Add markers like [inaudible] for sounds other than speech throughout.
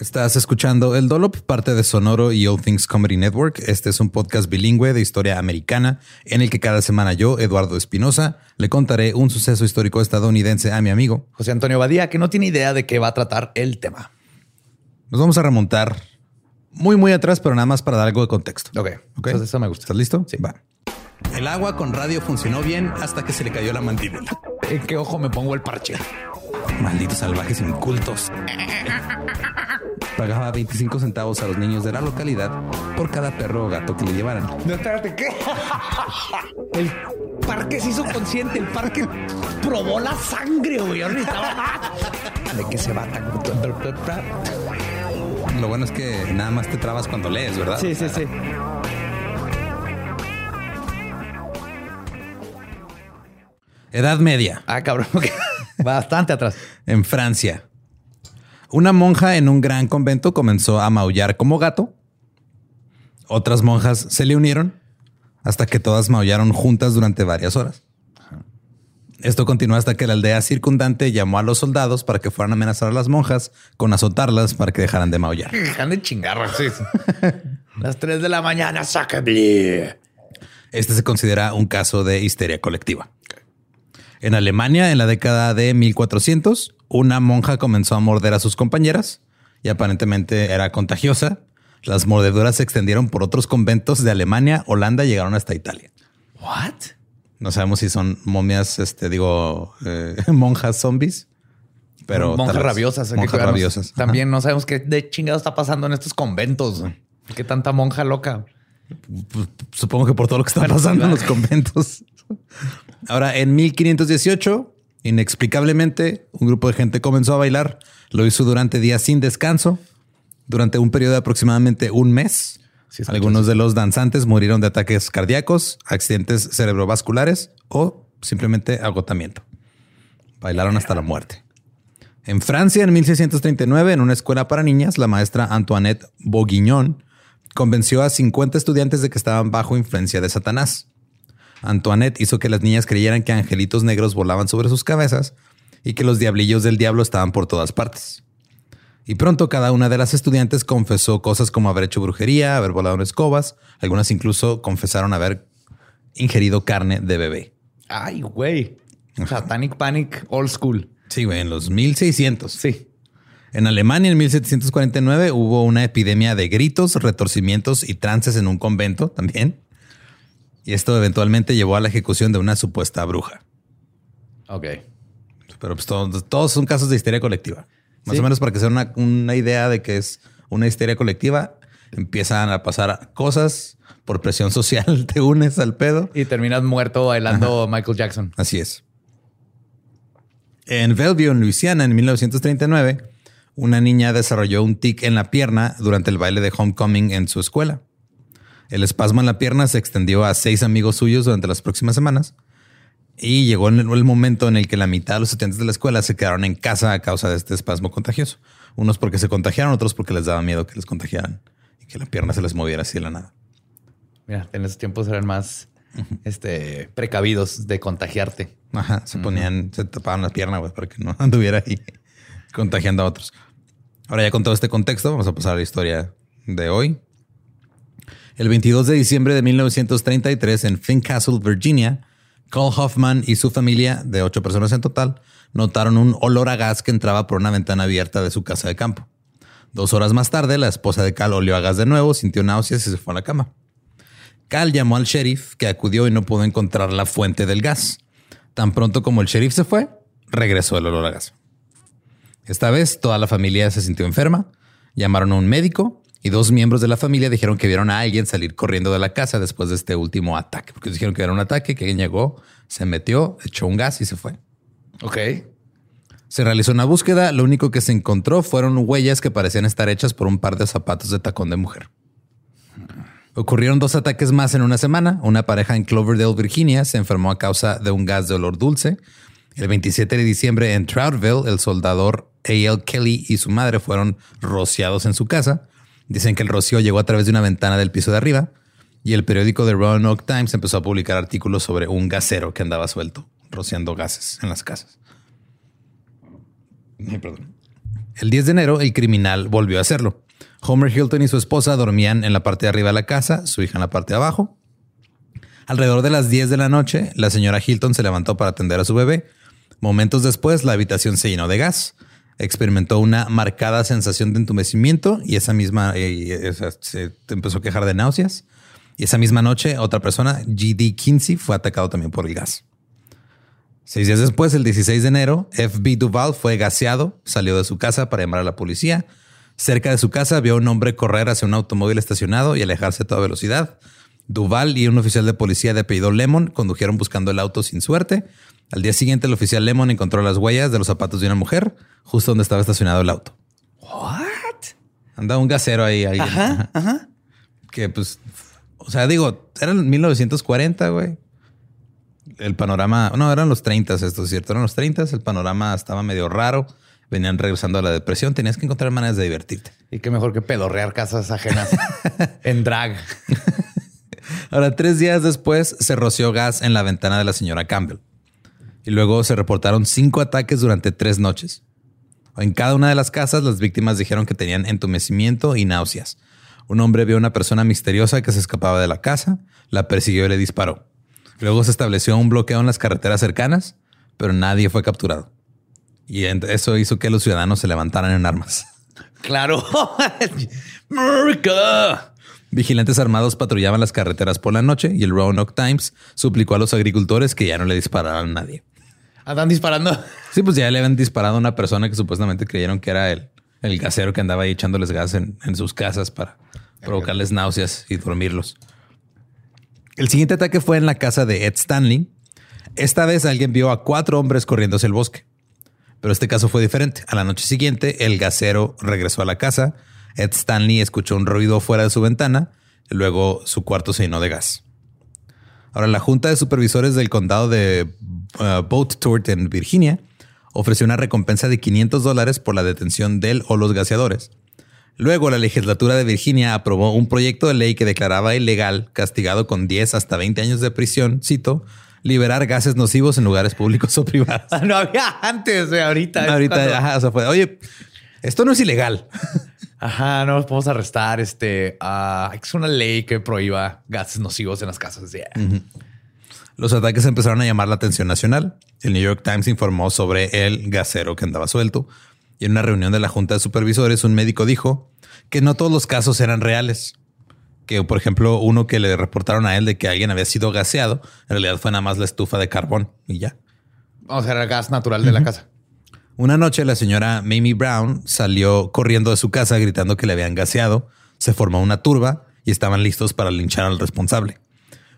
Estás escuchando El Dolop, parte de Sonoro y All Things Comedy Network. Este es un podcast bilingüe de historia americana en el que cada semana yo, Eduardo Espinosa, le contaré un suceso histórico estadounidense a mi amigo José Antonio Badía, que no tiene idea de qué va a tratar el tema. Nos vamos a remontar muy, muy atrás, pero nada más para dar algo de contexto. Ok, Ok. Entonces eso me gusta. ¿Estás listo? Sí. Va. El agua con radio funcionó bien hasta que se le cayó la mandíbula. ¿En qué ojo me pongo el parche? Malditos salvajes incultos. [laughs] Pagaba 25 centavos a los niños de la localidad por cada perro o gato que le llevaran. No, espérate, ¿qué? [laughs] El parque se hizo consciente, el parque probó la sangre, güey. Ahorita ¿De qué se va tan? Lo bueno es que nada más te trabas cuando lees, ¿verdad? Sí, sí, sí. Edad media, Ah, cabrón. [laughs] Bastante atrás. en Francia. Una monja en un gran convento comenzó a maullar como gato. Otras monjas se le unieron hasta que todas maullaron juntas durante varias horas. Esto continuó hasta que la aldea circundante llamó a los soldados para que fueran a amenazar a las monjas con azotarlas para que dejaran de maullar. [laughs] Dejan de chingar, sí. [laughs] Las 3 de la mañana, sácame. Este se considera un caso de histeria colectiva. En Alemania, en la década de 1400, una monja comenzó a morder a sus compañeras y aparentemente era contagiosa. Las mordeduras se extendieron por otros conventos de Alemania, Holanda y llegaron hasta Italia. What? No sabemos si son momias, este, digo, eh, [laughs] monjas zombies, pero monjas vez. rabiosas. Monjas rabiosas. También no sabemos qué de chingado está pasando en estos conventos. ¿Qué tanta monja loca? Pues, supongo que por todo lo que está pasando en los conventos. [laughs] Ahora, en 1518, inexplicablemente, un grupo de gente comenzó a bailar. Lo hizo durante días sin descanso, durante un periodo de aproximadamente un mes. Sí, Algunos de los danzantes murieron de ataques cardíacos, accidentes cerebrovasculares o simplemente agotamiento. Bailaron hasta la muerte. En Francia, en 1639, en una escuela para niñas, la maestra Antoinette Bourguignon convenció a 50 estudiantes de que estaban bajo influencia de Satanás. Antoinette hizo que las niñas creyeran que angelitos negros volaban sobre sus cabezas y que los diablillos del diablo estaban por todas partes. Y pronto cada una de las estudiantes confesó cosas como haber hecho brujería, haber volado en escobas, algunas incluso confesaron haber ingerido carne de bebé. Ay, güey. Satanic Panic Old School. Sí, güey, en los 1600. Sí. En Alemania, en 1749, hubo una epidemia de gritos, retorcimientos y trances en un convento también. Y esto eventualmente llevó a la ejecución de una supuesta bruja. Ok. Pero pues todos, todos son casos de histeria colectiva. Más Sí. o menos para que sea una, una idea de que es una histeria colectiva, empiezan a pasar cosas por presión social, [laughs] te unes al pedo. Y terminas muerto bailando Michael Jackson. Así es. En Bellevue, en Luisiana, en 1939, una niña desarrolló un tic en la pierna durante el baile de homecoming en su escuela. El espasmo en la pierna se extendió a seis amigos suyos durante las próximas semanas y llegó en el momento en el que la mitad de los estudiantes de la escuela se quedaron en casa a causa de este espasmo contagioso. Unos porque se contagiaron, otros porque les daba miedo que les contagiaran y que la pierna se les moviera así de la nada. Mira, en esos tiempos eran más este, precavidos de contagiarte. Ajá, se ponían, se tapaban la pierna güey, para que no [laughs] anduviera ahí contagiando a otros. Ahora ya con todo este contexto, vamos a pasar a la historia de hoy. El 22 de diciembre de 1933 en Fincastle, Virginia, Cole Hoffman y su familia, de ocho personas en total, notaron un olor a gas que entraba por una ventana abierta de su casa de campo. Dos horas más tarde, la esposa de Cal olió a gas de nuevo, sintió náuseas y se fue a la cama. Cal llamó al sheriff, que acudió y no pudo encontrar la fuente del gas. Tan pronto como el sheriff se fue, regresó el olor a gas. Esta vez toda la familia se sintió enferma, llamaron a un médico y dos miembros de la familia dijeron que vieron a alguien salir corriendo de la casa después de este último ataque, porque dijeron que era un ataque, que alguien llegó, se metió, echó un gas y se fue. Ok. Se realizó una búsqueda, lo único que se encontró fueron huellas que parecían estar hechas por un par de zapatos de tacón de mujer. Ocurrieron dos ataques más en una semana. Una pareja en Cloverdale, Virginia, se enfermó a causa de un gas de olor dulce. El 27 de diciembre en Troutville, el soldador A.L. Kelly y su madre fueron rociados en su casa. Dicen que el rocío llegó a través de una ventana del piso de arriba y el periódico The Roanoke Times empezó a publicar artículos sobre un gasero que andaba suelto, rociando gases en las casas. El 10 de enero, el criminal volvió a hacerlo. Homer Hilton y su esposa dormían en la parte de arriba de la casa, su hija en la parte de abajo. Alrededor de las 10 de la noche, la señora Hilton se levantó para atender a su bebé. Momentos después, la habitación se llenó de gas. Experimentó una marcada sensación de entumecimiento y esa misma eh, se empezó a quejar de náuseas. Y esa misma noche, otra persona, G.D. Kinsey, fue atacado también por el gas. Seis días después, el 16 de enero, F.B. Duval fue gaseado, salió de su casa para llamar a la policía. Cerca de su casa vio a un hombre correr hacia un automóvil estacionado y alejarse a toda velocidad. Duval y un oficial de policía de apellido Lemon condujeron buscando el auto sin suerte. Al día siguiente, el oficial Lemon encontró las huellas de los zapatos de una mujer justo donde estaba estacionado el auto. What? Andaba un gasero ahí. alguien. Ajá. Que pues, o sea, digo, eran 1940, güey. El panorama, no, eran los 30, esto es cierto, eran los 30, el panorama estaba medio raro, venían regresando a la depresión, tenías que encontrar maneras de divertirte. Y qué mejor que pedorrear casas ajenas [laughs] en drag. Ahora, tres días después se roció gas en la ventana de la señora Campbell. Y luego se reportaron cinco ataques durante tres noches. En cada una de las casas, las víctimas dijeron que tenían entumecimiento y náuseas. Un hombre vio a una persona misteriosa que se escapaba de la casa, la persiguió y le disparó. Luego se estableció un bloqueo en las carreteras cercanas, pero nadie fue capturado. Y eso hizo que los ciudadanos se levantaran en armas. [laughs] Claro. [laughs] America. Vigilantes armados patrullaban las carreteras por la noche y el Roanoke Times suplicó a los agricultores que ya no le dispararan a nadie. Andan disparando. Sí, pues ya le habían disparado a una persona que supuestamente creyeron que era el, el gasero que andaba ahí echándoles gas en, en sus casas para provocarles náuseas y dormirlos. El siguiente ataque fue en la casa de Ed Stanley. Esta vez alguien vio a cuatro hombres corriendo hacia el bosque. Pero este caso fue diferente. A la noche siguiente, el gasero regresó a la casa. Ed Stanley escuchó un ruido fuera de su ventana Luego su cuarto se llenó de gas. Ahora, la Junta de Supervisores del Condado de uh, Boat en Virginia ofreció una recompensa de 500 dólares por la detención de él o los gaseadores. Luego, la legislatura de Virginia aprobó un proyecto de ley que declaraba ilegal, castigado con 10 hasta 20 años de prisión, cito, liberar gases nocivos en lugares públicos o privados. [laughs] no había antes, güey, ahorita. Ahorita, cuando- ajá, o sea, fue, oye, esto no es ilegal. Ajá, no nos podemos arrestar. Este, ah, es una ley que prohíba gases nocivos en las casas. Yeah. Los ataques empezaron a llamar la atención nacional. El New York Times informó sobre el gasero que andaba suelto. Y en una reunión de la Junta de Supervisores, un médico dijo que no todos los casos eran reales. Que, por ejemplo, uno que le reportaron a él de que alguien había sido gaseado, en realidad fue nada más la estufa de carbón y ya. Vamos a ver el gas natural de la casa. Una noche la señora Mamie Brown salió corriendo de su casa gritando que le habían gaseado. Se formó una turba y estaban listos para linchar al responsable.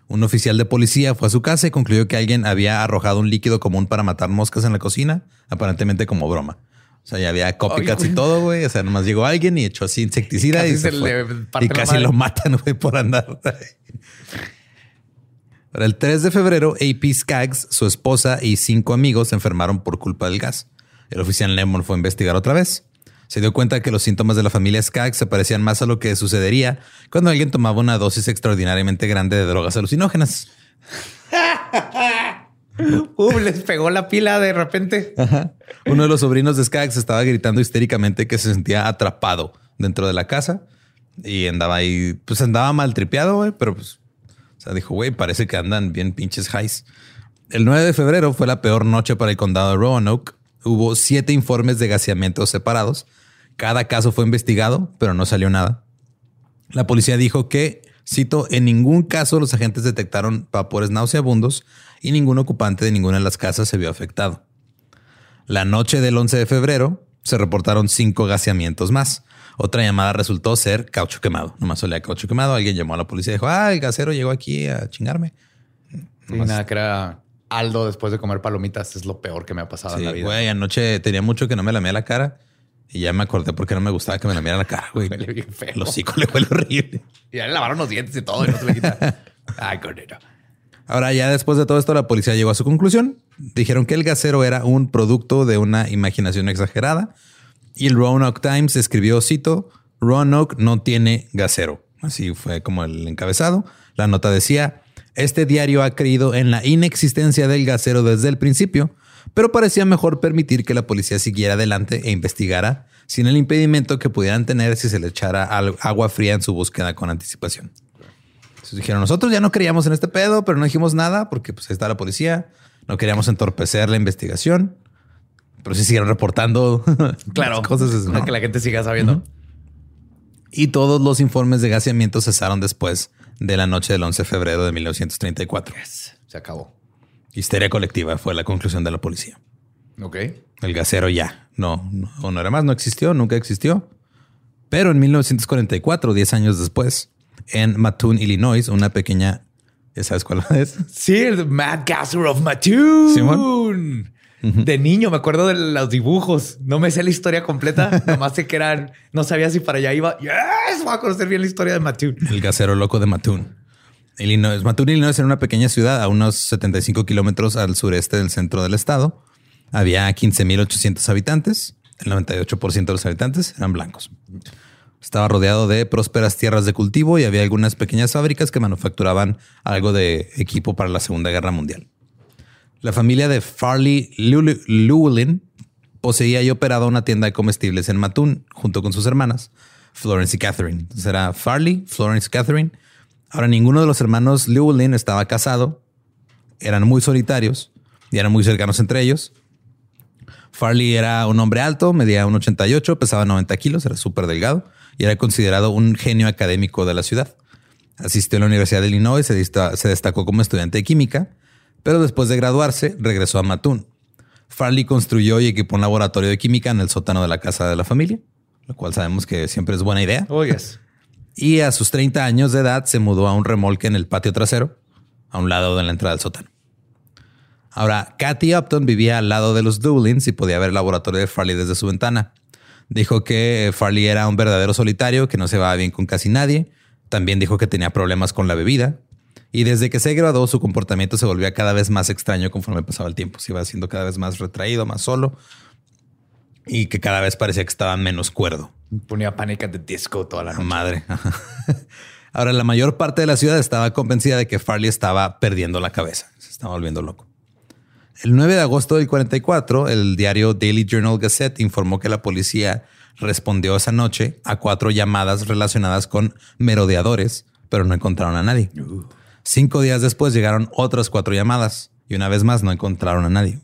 Un oficial de policía fue a su casa y concluyó que alguien había arrojado un líquido común para matar moscas en la cocina, aparentemente como broma. O sea, ya había copycats y todo, güey. O sea, nomás llegó alguien y echó así insecticida Casi y se, se fue. Y casi lo matan, [laughs] güey, por andar. Para el 3 de febrero, AP Skaggs, su esposa y cinco amigos se enfermaron por culpa del gas. El oficial Lemon fue a investigar otra vez. Se dio cuenta que los síntomas de la familia Skaggs se parecían más a lo que sucedería cuando alguien tomaba una dosis extraordinariamente grande de drogas alucinógenas. [laughs] Uh, les pegó la pila de repente. Uno de los sobrinos de Skaggs estaba gritando histéricamente que se sentía atrapado dentro de la casa y andaba ahí, pues andaba mal tripeado, güey, pero pues, o sea, dijo, güey, parece que andan bien pinches highs. El 9 de febrero fue la peor noche para el condado de Roanoke. Hubo siete informes de gaseamientos separados. Cada caso fue investigado, pero no salió nada. La policía dijo que, cito, en ningún caso los agentes detectaron vapores nauseabundos y ningún ocupante de ninguna de las casas se vio afectado. La noche del 11 de febrero se reportaron cinco gaseamientos más. Otra llamada resultó ser caucho quemado. Nomás olía caucho quemado. Alguien llamó a la policía y dijo, ah, el gasero llegó aquí a chingarme. Y nada, que era Aldo después de comer palomitas. Es lo peor que me ha pasado en Sí, la vida. güey, anoche tenía mucho que no me lamía la cara y ya me acordé porque no me gustaba que me lamiera la cara, güey. Huele bien feo. El hocico le huele horrible. Y ya le lavaron los dientes y todo y no se le quita. [laughs] Ay. Ahora, ya después de todo esto, la policía llegó a su conclusión. Dijeron que el gasero era un producto de una imaginación exagerada. Y el Roanoke Times escribió, cito, Roanoke no tiene gasero. Así fue como el encabezado. La nota decía, este diario ha creído en la inexistencia del gasero desde el principio, pero parecía mejor permitir que la policía siguiera adelante e investigara sin el impedimento que pudieran tener si se le echara agua fría en su búsqueda con anticipación. Entonces dijeron, nosotros ya no creíamos en este pedo, pero no dijimos nada porque pues ahí está la policía. No queríamos entorpecer la investigación, pero sí siguieron reportando [laughs] Claro. las cosas. para ¿no? que la gente siga sabiendo. Y todos los informes de gaseamiento cesaron después de la noche del 11 de febrero de 1934. Se acabó. Histeria colectiva fue la conclusión de la policía. Ok. El gasero ya no, no, no era más, no existió, nunca existió. Pero en 1944, 10 años después, en Mattoon, Illinois, una pequeña, ¿ya sabes cuál [laughs] es? Sí, el Mad Gasser of Mattoon. Simón. De niño me acuerdo de los dibujos. No me sé la historia completa. [laughs] Nomás sé que eran. No sabía si para allá iba. Yes, voy a conocer bien la historia de Mattoon. El gasero loco de Mattoon. Illinois. Mattoon, Illinois era una pequeña ciudad a unos 75 kilómetros al sureste del centro del estado. Había 15.800 habitantes. El 98% de los habitantes eran blancos. Estaba rodeado de prósperas tierras de cultivo y había algunas pequeñas fábricas que manufacturaban algo de equipo para la Segunda Guerra Mundial. La familia de Farley Llew- Llewellyn poseía y operaba una tienda de comestibles en Mattoon junto con sus hermanas, Florence y Catherine. Entonces era Farley, Florence y Catherine. Ahora ninguno de los hermanos Llewellyn estaba casado, eran muy solitarios y eran muy cercanos entre ellos. Farley era un hombre alto, medía un 88, pesaba 90 kilos, era súper delgado y era considerado un genio académico de la ciudad. Asistió a la Universidad de Illinois, se destacó como estudiante de química, pero después de graduarse regresó a Mattoon. Farley construyó y equipó un laboratorio de química en el sótano de la casa de la familia, lo cual sabemos que siempre es buena idea. Oh, yes. Y a sus 30 años de edad se mudó a un remolque en el patio trasero, a un lado de la entrada del sótano. Ahora, Kathy Upton vivía al lado de los Dowlins y podía ver el laboratorio de Farley desde su ventana. Dijo que Farley era un verdadero solitario, que no se va bien con casi nadie, También dijo que tenía problemas con la bebida. Y desde que se graduó, su comportamiento se volvía cada vez más extraño conforme pasaba el tiempo. Se iba haciendo cada vez más retraído, más solo. Y que cada vez parecía que estaba menos cuerdo. Ponía pánica de disco toda la noche. Madre. [laughs] Ahora, la mayor parte de la ciudad estaba convencida de que Farley estaba perdiendo la cabeza. Se estaba volviendo loco. El 9 de agosto del 44, el diario Daily Journal Gazette informó que la policía respondió esa noche a cuatro llamadas relacionadas con merodeadores, pero no encontraron a nadie. Cinco días después llegaron otras cuatro llamadas y una vez más no encontraron a nadie.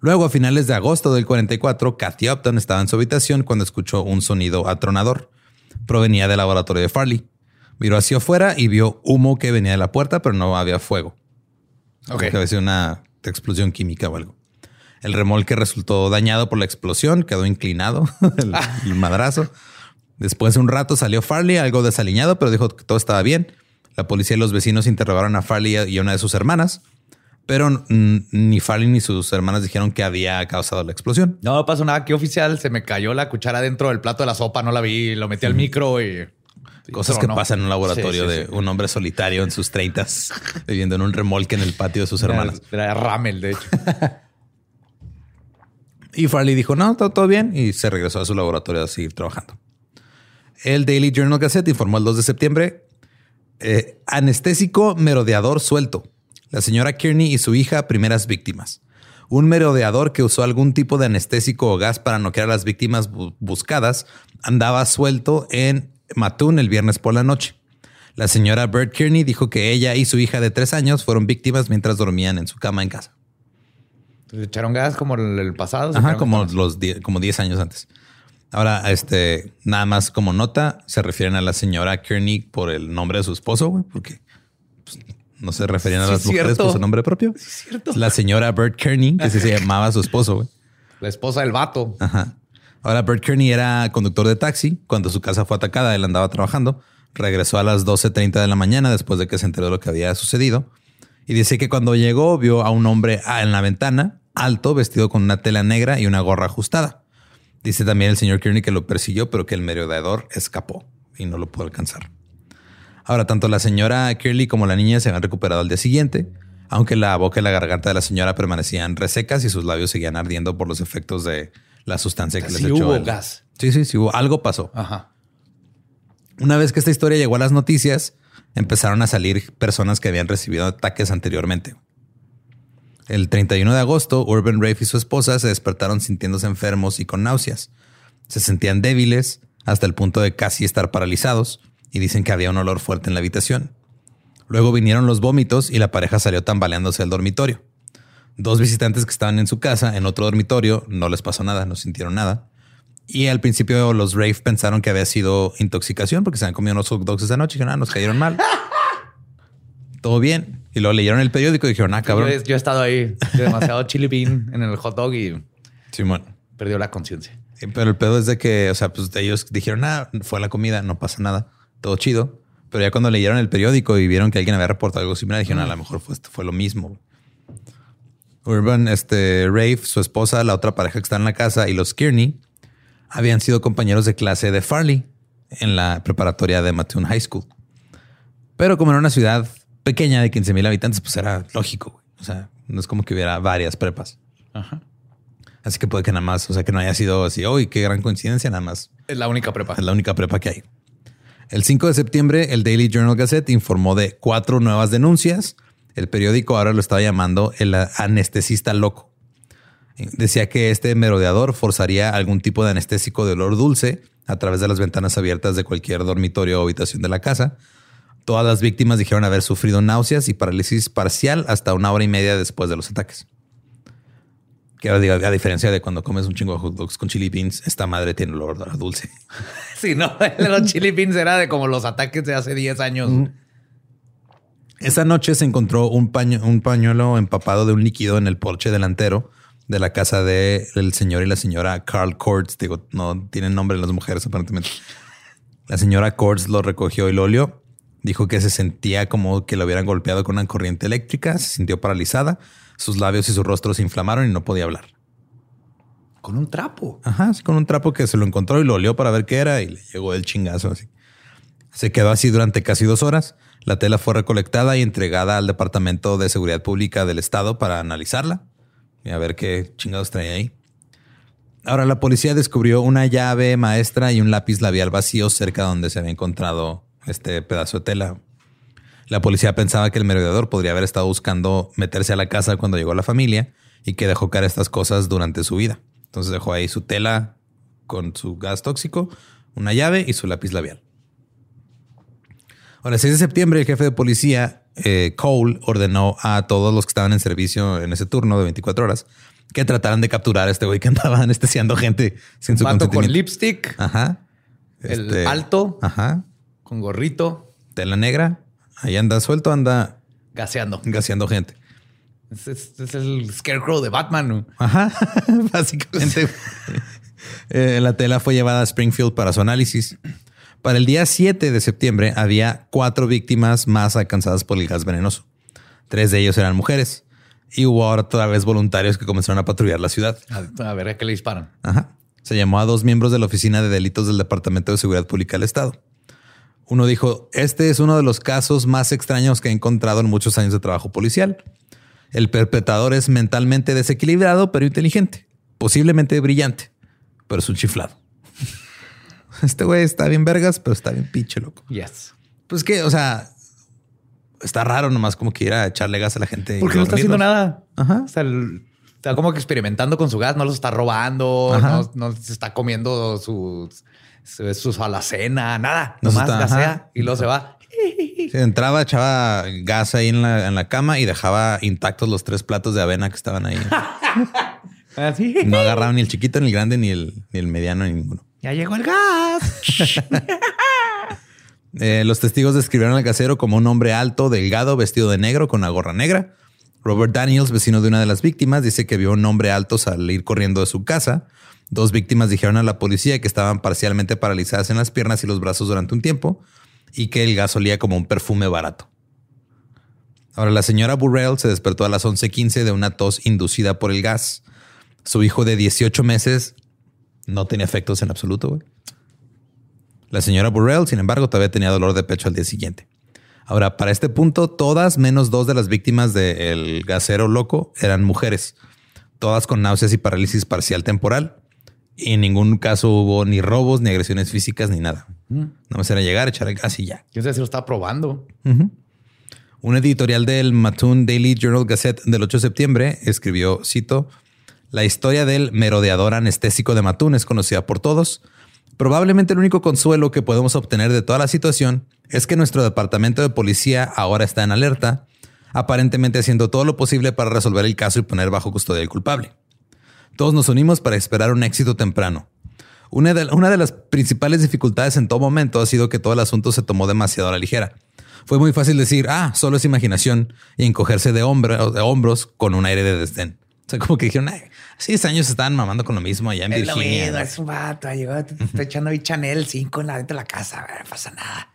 Luego, a finales de agosto del 44, Kathy Upton estaba en su habitación cuando escuchó un sonido atronador. Provenía del laboratorio de Farley. Miró hacia afuera y vio humo que venía de la puerta, pero no había fuego. Ok. Había sido una explosión química o algo. El remolque resultó dañado por la explosión, quedó inclinado [laughs] el, el madrazo. Después de un rato salió Farley, algo desaliñado, pero dijo que todo estaba bien. La policía y los vecinos interrogaron a Farley y a una de sus hermanas, pero ni Farley ni sus hermanas dijeron que había causado la explosión. No pasó nada aquí oficial. Se me cayó la cuchara dentro del plato de la sopa. No la vi. Lo metí al micro y Cosas que pasan en un laboratorio Sí, sí, de un hombre solitario en sus treintas, [laughs] viviendo en un remolque en el patio de sus hermanas. Era, era Ramel, de hecho. [laughs] Y Farley dijo, no, todo, todo bien, y se regresó a su laboratorio a seguir trabajando. El Daily Journal Gazette informó el 2 de septiembre, eh, anestésico merodeador suelto. La señora Kearney y su hija, primeras víctimas. Un merodeador que usó algún tipo de anestésico o gas para noquear a las víctimas bu- buscadas andaba suelto en Mattoon el viernes por la noche. La señora Bert Kearney dijo que ella y su hija de tres años fueron víctimas mientras dormían en su cama en casa. Echaron gas como el, el pasado. Ajá, como gas. los die- como 10 años antes. Ahora, este, nada más como nota, se refieren a la señora Kearney por el nombre de su esposo, güey, porque pues, no se referían a Sí, las es mujeres cierto. por su nombre propio. cierto. La señora Bert Kearney, que sí se [laughs] llamaba su esposo, güey. La esposa del vato. Ajá. Ahora, Bert Kearney era conductor de taxi. Cuando su casa fue atacada, él andaba trabajando. Regresó a las 12.30 de la mañana después de que se enteró de lo que había sucedido. Y dice que cuando llegó vio a un hombre en la ventana, alto, vestido con una tela negra y una gorra ajustada. Dice también el señor Kearney que lo persiguió, pero que el merodeador escapó y no lo pudo alcanzar. Ahora, tanto la señora Kearney como la niña se habían recuperado al día siguiente, aunque la boca y la garganta de la señora permanecían resecas y sus labios seguían ardiendo por los efectos de la sustancia que les echó. hubo el- gas. Sí, sí, sí, hubo. algo pasó. Ajá. Una vez que esta historia llegó a las noticias, empezaron a salir personas que habían recibido ataques anteriormente. El 31 de agosto, Urban Rafe y su esposa se despertaron sintiéndose enfermos y con náuseas. Se sentían débiles hasta el punto de casi estar paralizados y dicen que había un olor fuerte en la habitación. Luego vinieron los vómitos y la pareja salió tambaleándose del dormitorio. Dos visitantes que estaban en su casa, en otro dormitorio, no les pasó nada, no sintieron nada. Y al principio los Rafe pensaron que había sido intoxicación porque se habían comido unos hot dogs esa noche y dijeron, ah, nos cayeron mal. [laughs] Todo bien. Y luego leyeron el periódico y dijeron, ah, cabrón. Yo, he- yo he estado ahí. Demasiado [laughs] chili bean en el hot dog y Simón. perdió la conciencia. Pero el pedo es de que, o sea, pues ellos dijeron, ah, fue la comida, no pasa nada, todo chido. Pero ya cuando leyeron el periódico y vieron que alguien había reportado algo similar, dijeron, a lo mejor fue, fue lo mismo. Urban, este, Rafe, su esposa, la otra pareja que está en la casa y los Kearney habían sido compañeros de clase de Farley en la preparatoria de Mattoon High School. Pero como era una ciudad pequeña de 15 mil habitantes, pues era lógico. güey. O sea, no es como que hubiera varias prepas. Así que puede que nada más, o sea, que no haya sido así, uy, qué gran coincidencia, nada más. Es la única prepa. Es la única prepa que hay. El 5 de septiembre, el Daily Journal Gazette informó de cuatro nuevas denuncias. El periódico ahora lo estaba llamando el anestesista loco. Decía que este merodeador forzaría algún tipo de anestésico de olor dulce a través de las ventanas abiertas de cualquier dormitorio o habitación de la casa. Todas las víctimas dijeron haber sufrido náuseas y parálisis parcial hasta una hora y media después de los ataques. Que ahora digo, a diferencia de cuando comes un chingo de hot dogs con chili beans, esta madre tiene olor a dulce. [laughs] Sí, no, los chili beans era de como los ataques de hace 10 años. Esa noche se encontró un, paño- un pañuelo empapado de un líquido en el porche delantero de la casa del señor y la señora Carl Cords. Digo, no tienen nombre las mujeres aparentemente. La señora Cords lo recogió y lo olió. Dijo que se sentía como que lo hubieran golpeado con una corriente eléctrica. Se sintió paralizada. Sus labios y su rostro se inflamaron y no podía hablar. Con un trapo. Ajá, así con un trapo que se lo encontró y lo olió para ver qué era y le llegó el chingazo así. Se quedó así durante casi dos horas. La tela fue recolectada y entregada al Departamento de Seguridad Pública del Estado para analizarla y a ver qué chingados trae ahí. Ahora, la policía descubrió una llave maestra y un lápiz labial vacío cerca donde se había encontrado este pedazo de tela. La policía pensaba que el merodeador podría haber estado buscando meterse a la casa cuando llegó la familia y que dejó caer estas cosas durante su vida. Entonces dejó ahí su tela con su gas tóxico, una llave y su lápiz labial. Ahora, el 6 de septiembre, el jefe de policía, eh, Cole, ordenó a todos los que estaban en servicio en ese turno de 24 horas que trataran de capturar a este güey que [laughs] andaba anestesiando gente sin su Vato con consentimiento. lipstick, Ajá. el Este, alto, Ajá. Con gorrito, Tela negra. Ahí anda suelto, anda gaseando. gaseando gente. Es, es- es el scarecrow de Batman. ¿no? Ajá. [laughs] Básicamente. Eh, la tela fue llevada a Springfield para su análisis. Para el día 7 de septiembre había cuatro víctimas más alcanzadas por el gas venenoso. Tres de ellos eran mujeres. Y hubo ahora otra vez voluntarios que comenzaron a patrullar la ciudad. A, a ver a qué le disparan. Ajá. Se llamó a dos miembros de la Oficina de Delitos del Departamento de Seguridad Pública del Estado. Uno dijo, este es uno de los casos más extraños que he encontrado en muchos años de trabajo policial. El perpetrador es mentalmente desequilibrado, pero inteligente. Posiblemente brillante, pero es un chiflado. [laughs] Este güey está bien vergas, pero está bien pinche loco. Yes. Pues que, o sea, está raro nomás como que ir a echarle gas a la gente. Porque no está haciendo nada. Ajá. O sea, el- está como que experimentando con su gas, no los está robando, no, no se está comiendo su, su, su alacena, nada. No se Nomás gasea y luego se va. Sí, entraba, echaba gas ahí en la, en la cama y dejaba intactos los tres platos de avena que estaban ahí. [laughs] Así. No agarraba ni el chiquito, ni el grande, ni el, ni el mediano, ni ninguno. Ya llegó el gas. [laughs] Eh, los testigos describieron al casero como un hombre alto, delgado, vestido de negro, con una gorra negra. Robert Daniels, vecino de una de las víctimas, dice que vio un hombre alto salir corriendo de su casa. Dos víctimas dijeron a la policía que estaban parcialmente paralizadas en las piernas y los brazos durante un tiempo y que el gas olía como un perfume barato. Ahora, la señora Burrell se despertó a las 11:15 de una tos inducida por el gas. Su hijo de 18 meses no tenía efectos en absoluto. La señora Burrell, sin embargo, todavía tenía dolor de pecho al día siguiente. Ahora, para este punto, todas menos dos de las víctimas del gasero loco eran mujeres, todas con náuseas y parálisis parcial temporal. Y en ningún caso hubo ni robos, ni agresiones físicas, ni nada. Nada más era llegar, echar el gas y ya. Quién sabe si lo está probando. Un editorial del Mattoon Daily Journal Gazette del 8 de septiembre escribió, cito, la historia del merodeador anestésico de Mattoon es conocida por todos. Probablemente el único consuelo que podemos obtener de toda la situación es que nuestro departamento de policía ahora está en alerta, aparentemente haciendo todo lo posible para resolver el caso y poner bajo custodia al culpable. Todos nos unimos para esperar un éxito temprano. Una de, una de las principales dificultades en todo momento ha sido que todo el asunto se tomó demasiado a la ligera. Fue muy fácil decir, ah, solo es imaginación y encogerse de, hombro- de hombros con un aire de desdén. O sea, como que dijeron, ay, seis años estaban mamando con lo mismo allá en Es lo Virginia. mismo, es un vato. Llegó, te está echando ahí Chanel 5 en la dentro de la casa. No pasa nada.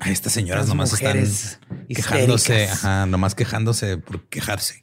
Ay, estas señoras Las nomás están quejándose, ajá, nomás quejándose por quejarse.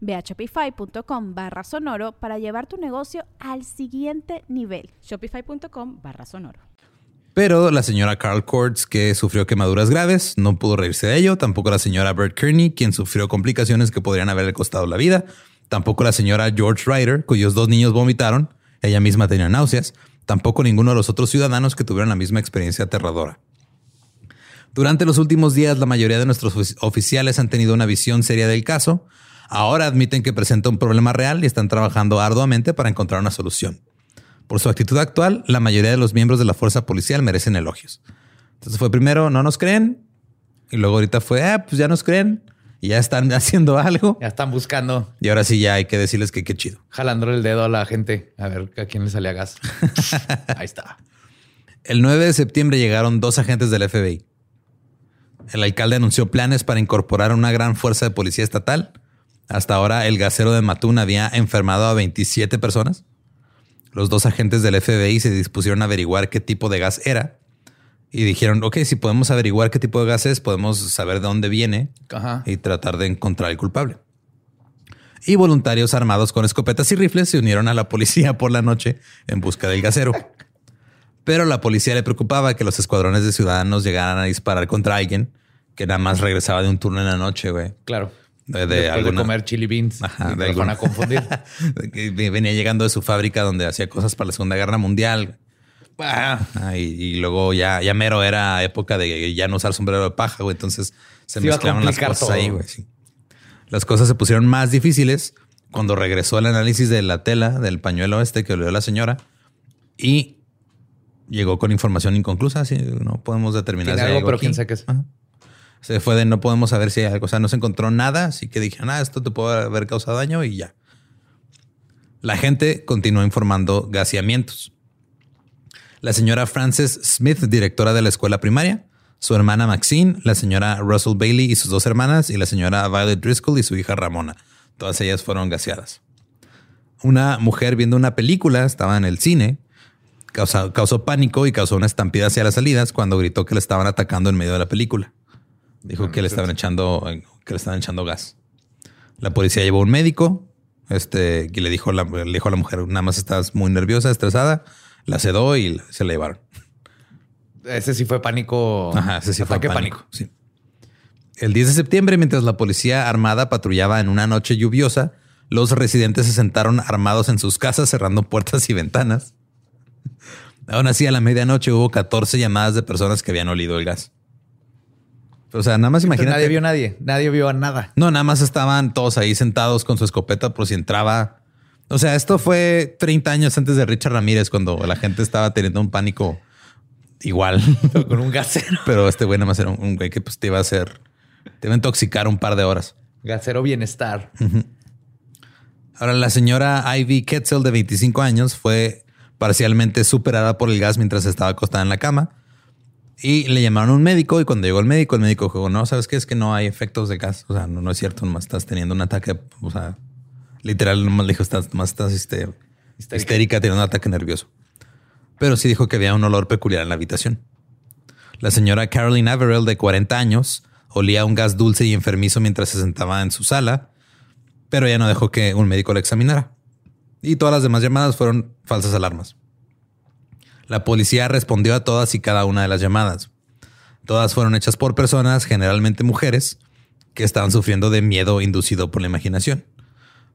Ve a shopify.com barra sonoro para llevar tu negocio al siguiente nivel. Shopify.com barra sonoro. Pero la señora Carl Courts, que sufrió quemaduras graves, no pudo reírse de ello. Tampoco la señora Bert Kearney, quien sufrió complicaciones que podrían haberle costado la vida. Tampoco la señora George Ryder, cuyos dos niños vomitaron. Ella misma tenía náuseas. Tampoco ninguno de los otros ciudadanos que tuvieron la misma experiencia aterradora. Durante los últimos días, la mayoría de nuestros ofici- oficiales han tenido una visión seria del caso, Ahora admiten que presenta un problema real y están trabajando arduamente para encontrar una solución. Por su actitud actual, la mayoría de los miembros de la fuerza policial merecen elogios. Entonces fue primero, no nos creen, y luego ahorita fue, ah, pues ya nos creen, y ya están [laughs] haciendo algo. Ya están buscando, Y ahora sí ya hay que decirles que qué chido. jalándole el dedo a la gente a ver a quién le salía gas. [laughs] Ahí está. El 9 de septiembre llegaron dos agentes del FBI. El alcalde anunció planes para incorporar una gran fuerza de policía estatal. Hasta ahora, el gasero de Matún había enfermado a 27 personas. Los dos agentes del FBI se dispusieron a averiguar qué tipo de gas era y dijeron, ok, si podemos averiguar qué tipo de gas es, podemos saber de dónde viene Ajá. y tratar de encontrar al culpable. Y voluntarios armados con escopetas y rifles se unieron a la policía por la noche en busca del gasero. Pero la policía le preocupaba que los escuadrones de ciudadanos llegaran a disparar contra alguien que nada más regresaba de un turno en la noche, güey. Claro. De, de alguna- comer chili beans. Ajá, de los van alguna- a confundir. [laughs] Venía llegando de su fábrica donde hacía cosas para la Segunda Guerra Mundial. Ah, Ah, y, y luego ya, ya mero era época de ya no usar sombrero de paja, güey. Entonces se mezclaron las cosas todo. ahí, güey. sí. Las cosas se pusieron más difíciles cuando regresó el análisis de la tela del pañuelo este que olió la señora y llegó con información inconclusa. Así no podemos determinar Tiene si algo, algo pero aquí. quién sabe qué es. Ajá. Se fue de no podemos saber si hay algo. O sea, no se encontró nada. Así que dije, nada, esto te puede haber causado daño y ya. La gente continuó informando gaseamientos. La señora Frances Smith, directora de la escuela primaria, su hermana Maxine, la señora Russell Bailey y sus dos hermanas, y la señora Violet Driscoll y su hija Ramona. Todas ellas fueron gaseadas. Una mujer viendo una película, estaba en el cine, causó, causó pánico y causó una estampida hacia las salidas cuando gritó que le estaban atacando en medio de la película. Dijo que le estaban echando, que le estaban echando gas. La policía llevó a un médico, este, y le dijo, la, le dijo a la mujer, nada más estás muy nerviosa, estresada, la sedó y se la llevaron. ese sí fue pánico. Ajá, ese sí fue Ataque pánico. Sí. El 10 de septiembre, mientras la policía armada patrullaba en una noche lluviosa, los residentes se sentaron armados en sus casas cerrando puertas y ventanas. Aún así, a la medianoche hubo 14 llamadas de personas que habían olido el gas. O sea, nada más Pero imagínate. Nadie vio a nadie. Nadie vio a nada. No, nada más estaban todos ahí sentados con su escopeta por si entraba. O sea, esto fue 30 años antes de Richard Ramírez, cuando la gente estaba teniendo un pánico igual. Con un gasero. [laughs] Pero este güey nada más era un, un güey que pues, te iba a hacer, te iba a intoxicar un par de horas. Gasero bienestar. Ahora, la señora Ivy Ketzel, de 25 años, fue parcialmente superada por el gas mientras estaba acostada en la cama. Y le llamaron a un médico y cuando llegó el médico, el médico dijo, no, ¿sabes qué? Es que no hay efectos de gas. O sea, no, no es cierto, nomás estás teniendo un ataque, o sea, literal, nomás le dijo, estás, nomás estás este, histérica. teniendo un ataque nervioso. Pero sí dijo que había un olor peculiar en la habitación. La señora Caroline Averill, de 40 años, olía un gas dulce y enfermizo mientras se sentaba en su sala, pero ella no dejó que un médico la examinara. Y todas las demás llamadas fueron falsas alarmas. La policía respondió a todas y cada una de las llamadas. Todas fueron hechas por personas, generalmente mujeres, que estaban sufriendo de miedo inducido por la imaginación.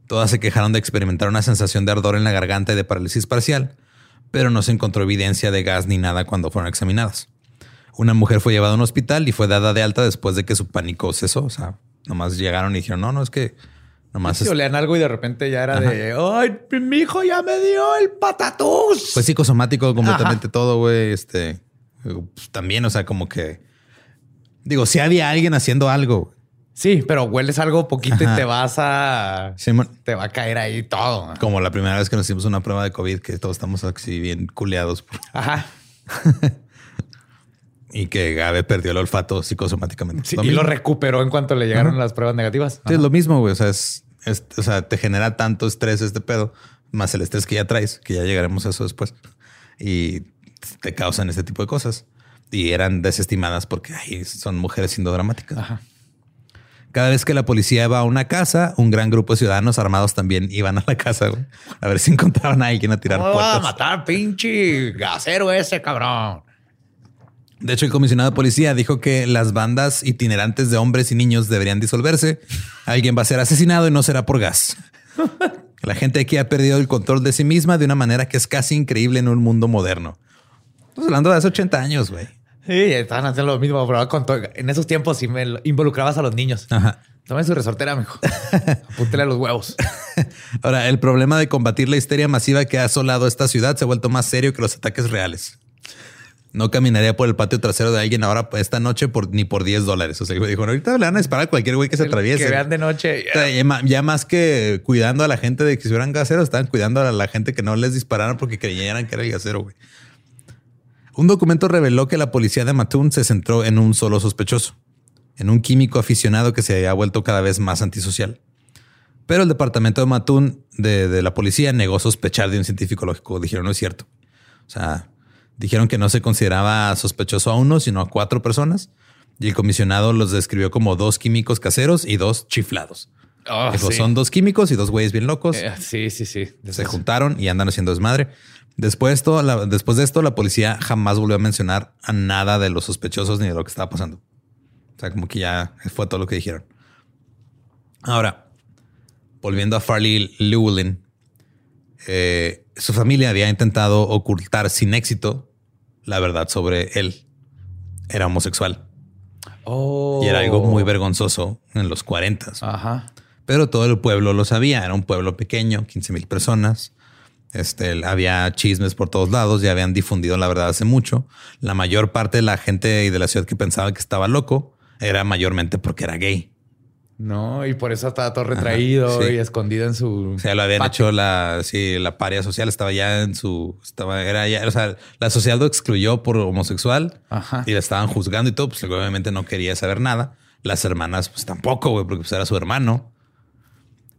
Todas se quejaron de experimentar una sensación de ardor en la garganta y de parálisis parcial, pero no se encontró evidencia de gas ni nada cuando fueron examinadas. Una mujer fue llevada a un hospital y fue dada de alta después de que su pánico cesó. O sea, nomás llegaron y dijeron, no, no, es que nomás... Es- olían algo y de repente ya era de, ay, mi hijo ya me dio el patatús. Fue psicosomático completamente todo, güey. Este pues, también, o sea, como que digo, si había alguien haciendo algo. sí, pero hueles algo poquito Ajá. y te vas a... Te va a caer ahí todo. como la primera vez que nos hicimos una prueba de COVID, que todos estamos así bien culeados Ajá. [laughs] y que Gabe perdió el olfato psicosomáticamente. Sí, Lo y lo recuperó en cuanto le llegaron las pruebas negativas. Es lo mismo, güey. O sea, es, es- o sea, te genera tanto estrés este pedo, más el estrés que ya traes, que ya llegaremos a eso después. Y te causan este tipo de cosas. Y eran desestimadas porque ay, son mujeres siendo dramáticas. Ajá. Cada vez que la policía iba a una casa, un gran grupo de ciudadanos armados también iban a la casa, güey. A ver si [laughs] encontraban a alguien a tirar ¿Cómo va a puertas. matar pinche gasero ese cabrón? De hecho, el comisionado de policía dijo que las bandas itinerantes de hombres y niños deberían disolverse. Alguien va a ser asesinado y no será por gas. [laughs] La gente aquí ha perdido el control de sí misma de una manera que es casi increíble en un mundo moderno. Estamos hablando de hace 80 años, güey. Sí, estaban haciendo lo mismo, pero con todo- en esos tiempos sí me involucrabas a los niños. Ajá. Tome su resortera, mijo. Apúntele a los huevos. [laughs] Ahora, el problema de combatir la histeria masiva que ha asolado esta ciudad se ha vuelto más serio que los ataques reales. No caminaría por el patio trasero de alguien ahora esta noche por, ni por 10 dólares. O sea, dijo, ahorita le van a disparar a cualquier güey que se atraviese. Que vean de noche. O sea, ya, más que cuidando a la gente de que si fueran gaseros, estaban cuidando a la gente que no les dispararan porque creyeran que era el gasero, güey. Un documento reveló que la policía de Mattoon se centró en un solo sospechoso, en un químico aficionado que se había vuelto cada vez más antisocial. Pero el departamento de Mattoon de, de la policía negó sospechar de un científico lógico. Dijeron, no es cierto. O sea, dijeron que no se consideraba sospechoso a uno, sino a cuatro personas. Y el comisionado los describió como dos químicos caseros y dos chiflados. Oh, sí. son dos químicos y dos güeyes bien locos. Eh, sí, sí, sí. Se juntaron y andan haciendo desmadre. Después, de esto, la- después de esto, la policía jamás volvió a mencionar a nada de los sospechosos ni de lo que estaba pasando. O sea, como que ya fue todo lo que dijeron. Ahora, volviendo a Farley Llewellyn, eh, su familia había intentado ocultar sin éxito la verdad sobre él. Era homosexual Oh. y era algo muy vergonzoso en los 40. Ajá. Pero todo el pueblo lo sabía. Era un pueblo pequeño, 15 mil personas. Este, había chismes por todos lados, ya habían difundido la verdad hace mucho. La mayor parte de la gente y de la ciudad que pensaba que estaba loco era mayormente porque era gay. No, y por eso estaba todo retraído sí. y escondido en su. O sea, lo habían patio. hecho la, sí, la paria social estaba ya en su, estaba, era ya, o sea, la sociedad lo excluyó por homosexual Ajá. y le estaban juzgando y todo, pues obviamente no quería saber nada. Las hermanas, pues tampoco, güey, porque pues, era su hermano.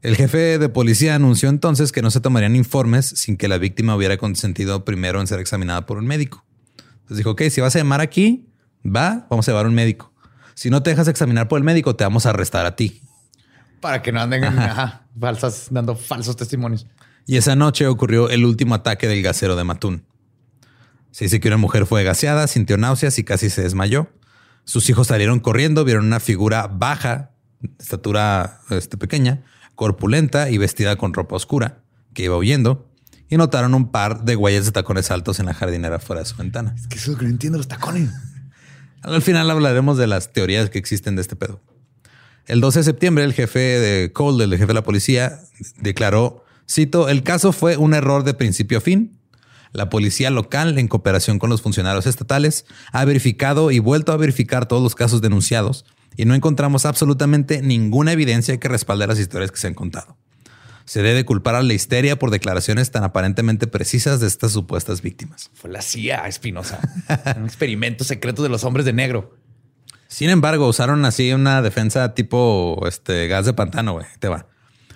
El jefe de policía anunció entonces que no se tomarían informes sin que la víctima hubiera consentido primero en ser examinada por un médico. Entonces dijo, ok, si vas a llamar aquí, va, vamos a llevar un médico. Si no te dejas examinar por el médico, te vamos a arrestar a ti. Para que no anden ajá, falsas, dando falsos testimonios. Y esa noche ocurrió el último ataque del gasero de Matún. Se dice que una mujer fue gaseada, sintió náuseas y casi se desmayó. Sus hijos salieron corriendo, vieron una figura baja, estatura este, pequeña, corpulenta y vestida con ropa oscura, que iba huyendo, y notaron un par de huellas de tacones altos en la jardinera fuera de su ventana. Es que eso es lo que no entiendo los tacones. Al final hablaremos de las teorías que existen de este pedo. El 12 de septiembre, el jefe de Cole, el jefe de la policía, declaró, cito, el caso fue un error de principio a fin. La policía local, en cooperación con los funcionarios estatales, ha verificado y vuelto a verificar todos los casos denunciados y no encontramos absolutamente ninguna evidencia que respalde las historias que se han contado. Se debe culpar a la histeria por declaraciones tan aparentemente precisas de estas supuestas víctimas. Fue la CIA, Espinosa. un experimento secreto de los hombres de negro. Sin embargo, usaron así una defensa tipo este gas de pantano, güey. Te va.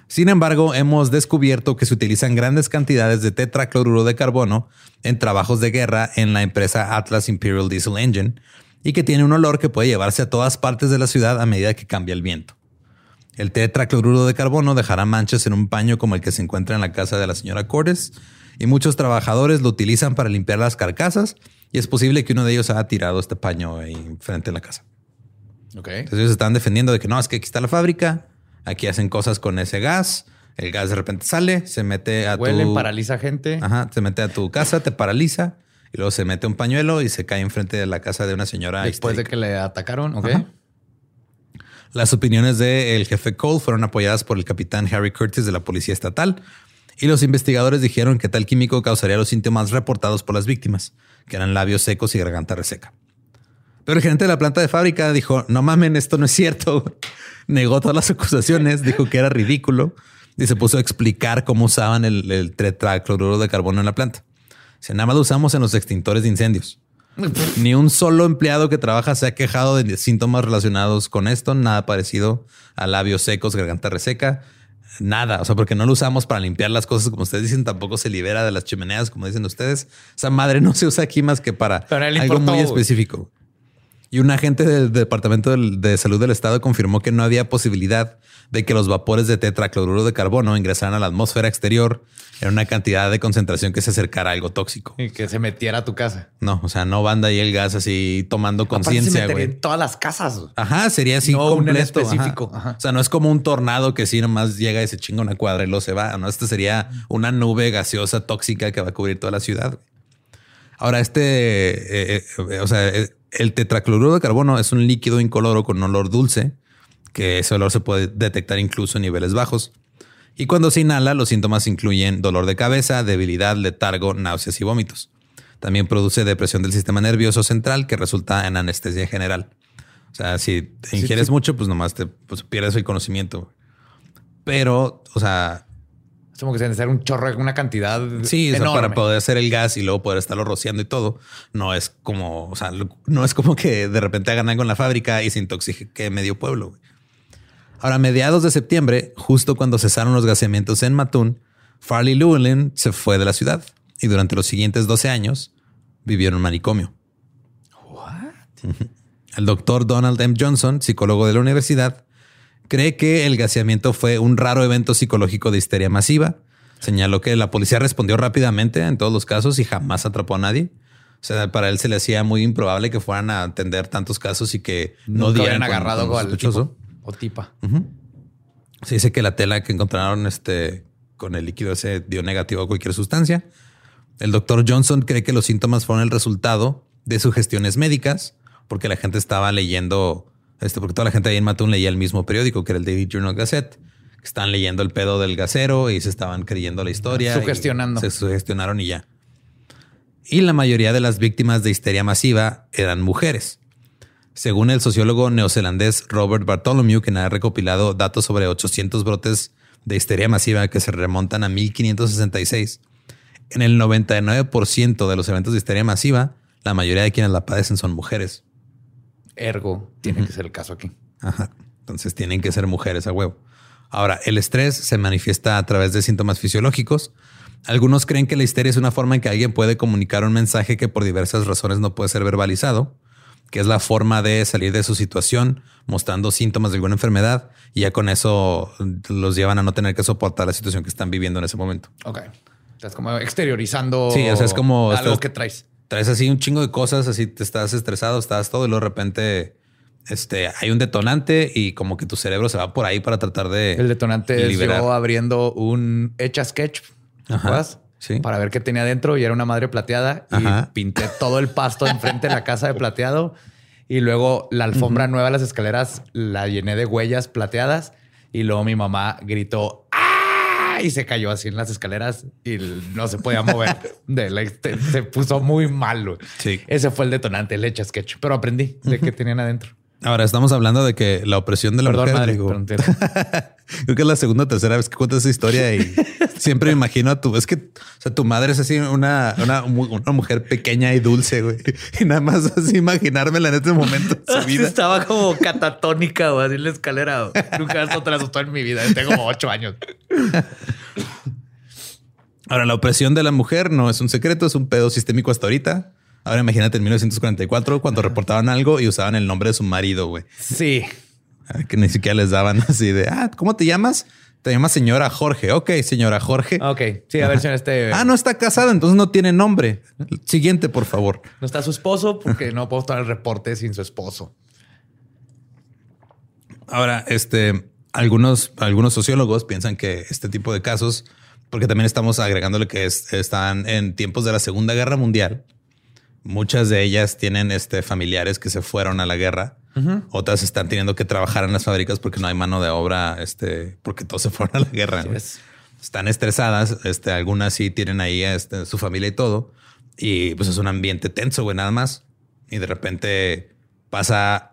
Sin embargo, hemos descubierto que se utilizan grandes cantidades de tetracloruro de carbono en trabajos de guerra en la empresa Atlas Imperial Diesel Engine y que tiene un olor que puede llevarse a todas partes de la ciudad a medida que cambia el viento. El tetracloruro de carbono dejará manchas en un paño como el que se encuentra en la casa de la señora Cordes y muchos trabajadores lo utilizan para limpiar las carcasas y es posible que uno de ellos haya tirado este paño ahí frente a la casa. Ok. Entonces ellos están defendiendo de que no, es que aquí está la fábrica, aquí hacen cosas con ese gas, el gas de repente sale, se mete a Huelen, tu... paraliza gente. Ajá, se mete a tu casa, te paraliza y luego se mete un pañuelo y se cae enfrente de la casa de una señora. Después de que le atacaron. Ok. Ajá. Las opiniones del jefe Cole fueron apoyadas por el capitán Harry Curtis de la Policía Estatal y los investigadores dijeron que tal químico causaría los síntomas reportados por las víctimas, que eran labios secos y garganta reseca. Pero el gerente de la planta de fábrica dijo, no mamen, esto no es cierto. [laughs] Negó todas las acusaciones, dijo que era ridículo y se puso a explicar cómo usaban el, el tetracloruro de carbono en la planta. Se nada más lo usamos en los extintores de incendios. Ni un solo empleado que trabaja se ha quejado de síntomas relacionados con esto, nada parecido a labios secos, garganta reseca, nada. O sea, porque no lo usamos para limpiar las cosas, como ustedes dicen, tampoco se libera de las chimeneas, como dicen ustedes. Esa madre no se usa aquí más que para algo importó, muy específico. Y un agente del Departamento de Salud del Estado confirmó que no había posibilidad de que los vapores de tetracloruro de carbono ingresaran a la atmósfera exterior en una cantidad de concentración que se acercara a algo tóxico. Y que se metiera a tu casa. No, o sea, no van de ahí el gas así tomando conciencia, güey. en todas las casas. Ajá, sería así No un completo. ajá. específico, ajá. O sea, no es como un tornado que sí nomás llega y se chinga una cuadra y luego se va. No, este sería una nube gaseosa tóxica que va a cubrir toda la ciudad. Ahora, este, eh, eh, o sea, eh, el tetracloruro de carbono es un líquido incoloro con olor dulce que ese olor se puede detectar incluso en niveles bajos. Y cuando se inhala, los síntomas incluyen dolor de cabeza, debilidad, letargo, náuseas y vómitos. También produce depresión del sistema nervioso central que resulta en anestesia general. O sea, si te ingieres mucho, pues nomás te pues, pierdes el conocimiento. Pero, o sea, Es como que se necesita un chorro, una cantidad Sí, o sea, para poder hacer el gas y luego poder estarlo rociando y todo, no es como, o sea, no es como que de repente hagan algo en la fábrica y se intoxique medio pueblo. güey. Ahora, a mediados de septiembre, justo cuando cesaron los gaseamientos en Matún, Farley Llewellyn se fue de la ciudad y durante los siguientes 12 años vivió en un manicomio. Ujú. El doctor Donald M. Johnson, psicólogo de la universidad, cree que el gaseamiento fue un raro evento psicológico de histeria masiva. Señaló que la policía respondió rápidamente en todos los casos y jamás atrapó a nadie. O sea, para él se le hacía muy improbable que fueran a atender tantos casos y que no dieran habían con- agarrado con al tipo o tipa. Se dice que la tela que encontraron este, con el líquido ese dio negativo a cualquier sustancia. El doctor Johnson cree que los síntomas fueron el resultado de sugestiones médicas, porque la gente estaba leyendo, este, porque toda la gente ahí en Matún leía el mismo periódico, que era el Daily Journal Gazette. que Estaban leyendo el pedo del gasero y se estaban creyendo la historia. Sugestionando. Se sugestionaron y ya. Y la mayoría de las víctimas de histeria masiva eran mujeres. Según el sociólogo neozelandés Robert Bartholomew, quien ha recopilado datos sobre 800 brotes de histeria masiva que se remontan a 1566, en el 99% de los eventos de histeria masiva, la mayoría de quienes la padecen son mujeres. Ergo, tiene que ser el caso aquí. Ajá. Entonces tienen que ser mujeres a huevo. Ahora, el estrés se manifiesta a través de síntomas fisiológicos. Algunos creen que la histeria es una forma en que alguien puede comunicar un mensaje que por diversas razones no puede ser verbalizado, que es la forma de salir de su situación mostrando síntomas de alguna enfermedad y ya con eso los llevan a no tener que soportar la situación que están viviendo en ese momento. Ok. Estás como exteriorizando Sí, o sea, es como algo estás- que traes. Traes así un chingo de cosas, así te estás estresado, estás todo y luego de repente este, hay un detonante y como que tu cerebro se va por ahí para tratar de El detonante es liberar. yo abriendo un hecha sketch sí. para ver qué tenía dentro y era una madre plateada y Ajá. pinté todo el pasto enfrente de la casa de plateado y luego la alfombra nueva las escaleras la llené de huellas plateadas y luego mi mamá gritó. Y se cayó así en las escaleras y no se podía mover. [laughs] De la ex- se puso muy malo. Sí. Ese fue el detonante, el hecha sketch, pero aprendí de qué tenían adentro. Ahora estamos hablando de que la opresión de la Perdón, mujer. madre. digo, [laughs] creo que es la segunda o tercera vez que cuento esa historia y [laughs] siempre me imagino a tu. Es que o sea, tu madre es así una, una, mu- una mujer pequeña y dulce, güey. [laughs] Y nada más así imaginármela en este momento de su vida. Estaba como catatónica o así en la escalera. Nunca esto te asustó en mi vida. Tengo como ocho años. Ahora, la opresión de la mujer no es un secreto, es un pedo sistémico hasta ahorita. Ahora imagínate en 1944 cuando reportaban algo y usaban el nombre de su marido, güey. Sí. Ah, Que ni siquiera les daban [laughs] así de, ah, ¿cómo te llamas? Te llamas señora Jorge. Ok, señora Jorge. Ok. Sí, a ver si en este. Ah, no está casada, entonces no tiene nombre. Siguiente, por favor. No está su esposo porque no puedo tomar el reporte sin su esposo. Ahora, este, algunos, algunos sociólogos piensan que este tipo de casos, porque también estamos agregándole que es- están en tiempos de la Segunda Guerra Mundial. Muchas de ellas tienen este, familiares que se fueron a la guerra. Otras están teniendo que trabajar en las fábricas porque no hay mano de obra, este, porque todos se [laughs] fueron a la guerra. es. Están estresadas. Este, algunas sí tienen ahí este, su familia y todo. Y pues es un ambiente tenso, güey, nada más. Y de repente pasa,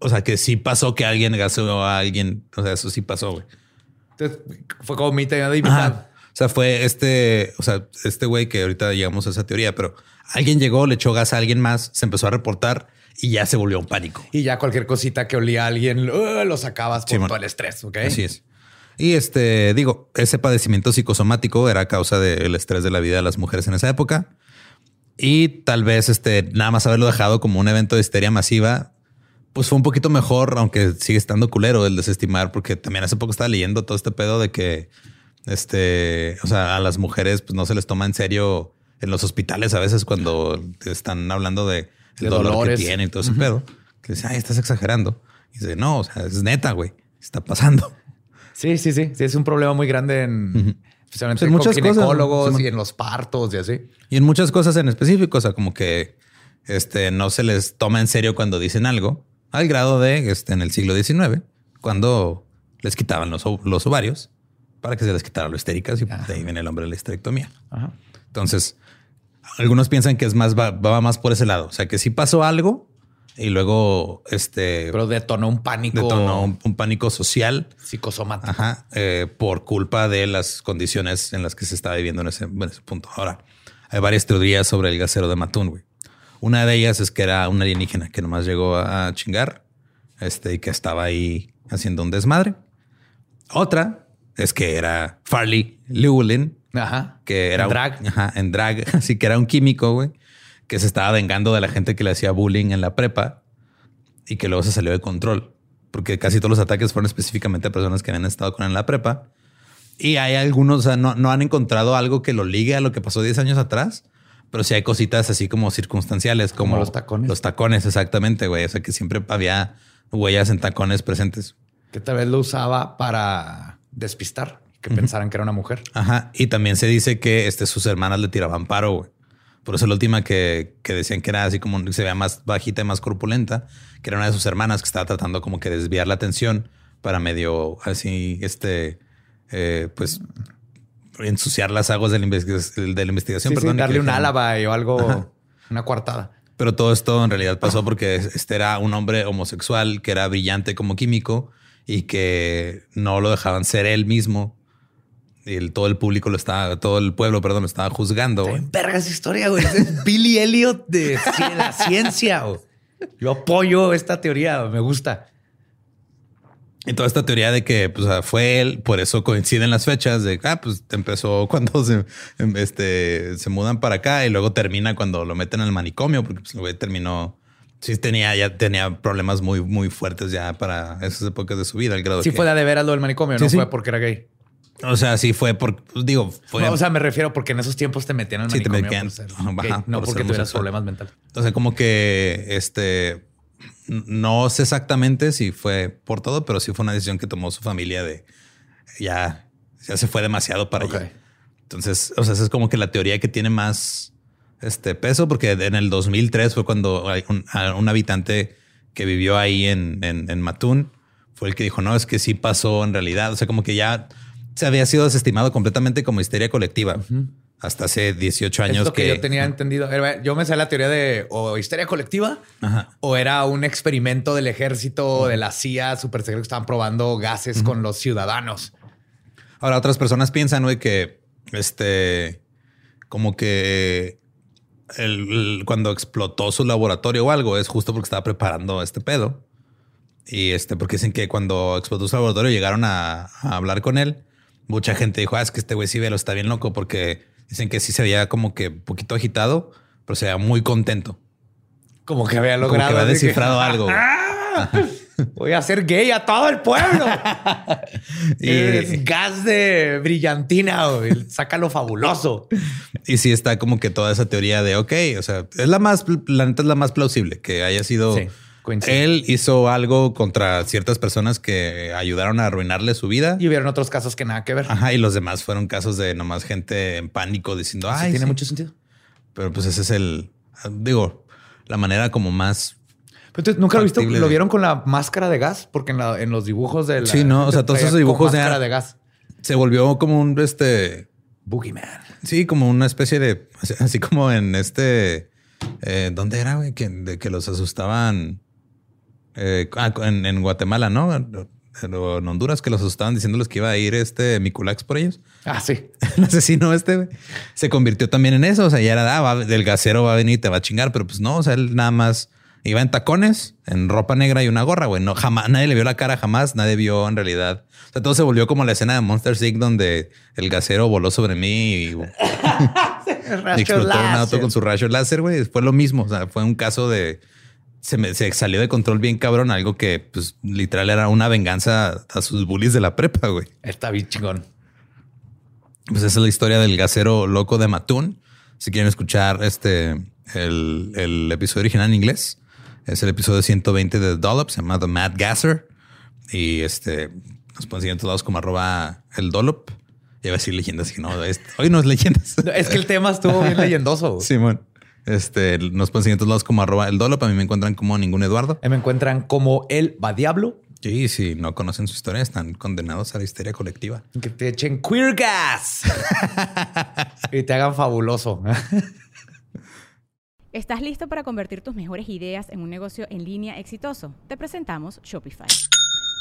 o sea, que sí pasó que alguien gaseó a alguien. O sea, eso sí pasó, güey. Entonces fue como mi tema de invitar. Ajá. O sea, fue este, o sea, este güey que ahorita llegamos a esa teoría, pero alguien llegó, le echó gas a alguien más, se empezó a reportar y ya se volvió un pánico. Y ya cualquier cosita que olía a alguien uh, lo sacabas por Sí, todo el estrés. Ok. Así es. Y este, digo, ese padecimiento psicosomático era a causa del estrés de la vida de las mujeres en esa época. Y tal vez este, nada más haberlo dejado como un evento de histeria masiva, pues fue un poquito mejor, aunque sigue estando culero el desestimar, porque también hace poco estaba leyendo todo este pedo de que, este, o sea, a las mujeres pues no se les toma en serio en los hospitales a veces cuando están hablando de el De dolor dolores. que tienen y todo ese pedo. Que dice, ay, estás exagerando. Y dice, no, o sea, es neta, güey. Está pasando. Sí, sí, sí. Sí, es un problema muy grande en especialmente Sí, en con muchas cosas, ginecólogos Simón. y en los partos y así. Y en muchas cosas en específico, o sea, como que este, no se les toma en serio cuando dicen algo, al grado de este, en el siglo XIX, cuando les quitaban los, los ovarios para que se les quitaran lo estéricas y de ahí viene el nombre de la histerectomía. Ajá. Entonces, algunos piensan que es más, va, va más por ese lado. O sea, que sí pasó algo y luego este Pero detonó un pánico detonó un, un pánico social psicosomático. Ajá, eh, por culpa de las condiciones en las que se estaba viviendo en ese, en ese punto. Ahora, hay varias teorías sobre el gasero de Matún, güey. Una de ellas es que era un alienígena que nomás llegó a, a chingar este, y que estaba ahí haciendo un desmadre. Otra es que era Farley Llewellyn, Ajá. que era En un- drag. ajá, en drag, [laughs] así que era un químico, güey, que se estaba vengando de la gente que le hacía bullying en la prepa y que luego se salió de control, porque casi todos los ataques fueron específicamente a personas que habían estado con él en la prepa. Y hay algunos, o sea, no, no han encontrado algo que lo ligue a lo que pasó 10 años atrás, pero sí hay cositas así como circunstanciales, como, Como los tacones. Los tacones, exactamente, güey. O sea, que siempre había huellas en tacones presentes. Que tal vez lo usaba para despistar, que pensaran que era una mujer. Ajá. Y también se dice que este, sus hermanas le tiraban paro, güey. Por eso la última que, que decían que era así como se veía más bajita y más corpulenta, que era una de sus hermanas que estaba tratando como que desviar la atención para medio así, este, eh, pues ensuciar las aguas de la, investiga- de la investigación. Sí, perdón, darle un álava o algo, Ajá. una coartada. Pero todo esto en realidad pasó porque este era un hombre homosexual que era brillante como químico y que no lo dejaban ser él mismo. Y el- todo el público lo estaba, todo el pueblo, perdón, lo estaba juzgando. Verga esa historia, güey. Es Billy Elliot de la ciencia. güey. Yo apoyo esta teoría, me gusta. Y toda esta teoría de que pues, fue él, por eso coinciden las fechas de ah, pues empezó cuando se, em, este, se mudan para acá y luego termina cuando lo meten al manicomio, porque pues, el güey terminó. Sí, tenía, ya tenía problemas muy, muy fuertes ya para esas épocas de su vida. Al grado Sí que- fue de, de veras lo del manicomio, Sí, no sí. fue porque era gay. O sea, sí fue por, pues, digo, fue. No, o sea, me refiero porque en esos tiempos te metían al Sí, te metían- por ser [laughs] ajá, gay, ajá, no por porque tuvieras problemas mentales. O sea, como que este no sé exactamente si fue por todo, pero sí fue una decisión que tomó su familia de ya, ya se fue demasiado para Ok. allá. Entonces, o sea, esa es como que la teoría que tiene más este peso, porque en el 2003 fue cuando un, un habitante que vivió ahí en, en, en Matún fue el que dijo, no, es que sí pasó en realidad. O sea, como que ya se había sido desestimado completamente como histeria colectiva hasta hace 18 Es años lo que, yo tenía entendido. Era- Yo me sé la teoría de o histeria colectiva Ajá. o era un experimento del ejército, de la CIA, super secreto, que estaban probando gases con los ciudadanos. Ahora, otras personas piensan, güey, que este, como que el- el- cuando explotó su laboratorio o algo es justo porque estaba preparando este pedo. Y este, porque dicen que cuando explotó su laboratorio llegaron a, a hablar con él. Mucha gente dijo, ah, es que este güey sí ve, lo está bien loco, porque dicen que sí se veía como que un poquito agitado, pero se veía muy contento. Como que había Como logrado. que había que, descifrado algo. güey. Voy a hacer gay a todo el pueblo. [laughs] Y- es gas de brillantina. güey. Saca lo fabuloso. [laughs] Y sí está como que toda esa teoría de, ok, o sea, es la más, la neta es la más plausible, que haya sido... Sí, él hizo algo contra ciertas personas que ayudaron a arruinarle su vida. Y hubieron otros casos que nada que ver. Ajá, y los demás fueron casos de nomás gente en pánico diciendo, ay, tiene sí". mucho sentido. Pero pues ese es el, digo, la manera como más... Entonces, nunca lo visto. Lo vieron con la máscara de gas, porque en, la- en los dibujos de la. Sí, no, o sea, todos esos dibujos de- máscara de gas. Se volvió como un, este, Boogeyman. sí, como una especie de, así- [laughs] así como en este, eh, ¿dónde era, güey? Que, de que los asustaban eh, ah, en, en Guatemala, ¿no? En, Honduras, que los asustaban diciéndoles que iba a ir este Miculax por ellos. Ah, sí. [laughs] el asesino este se convirtió también en eso. O sea, ya era, ah, va- del gasero va a venir y te va a chingar, pero pues no, o sea, él nada más iba en tacones, en ropa negra y una gorra, güey. No, jamás, nadie le vio la cara, jamás, nadie vio en realidad. O sea, todo se volvió como la escena de Monster Inc. donde el gasero voló sobre mí y, [laughs] [laughs] y explotó un auto con su rayo láser, güey. Fue lo mismo. O sea, fue un caso de. Se, me- se salió de control bien cabrón, algo que pues literal era una venganza a sus bullies de la prepa, güey. Está bien chingón. Pues esa es la historia del gasero loco de Matún. Si quieren escuchar este el, el episodio original en inglés, es el episodio 120 de Dollop, se llama The Mad Gasser. Y este nos pueden seguir en todos lados como arroba el Dollop. Y va a decir leyendas y no, es- hoy no es leyendas. Es que el tema estuvo bien [laughs] leyendoso. Simón. Este nos pueden seguir en todos lados como arroba el Dollop. A mí me encuentran como ningún Eduardo. Me encuentran como el va diablo Sí, si no conocen su historia, están condenados a la histeria colectiva. Que te echen queer gas [laughs] y te hagan fabuloso. ¿Estás listo para convertir tus mejores ideas en un negocio en línea exitoso? Te presentamos Shopify.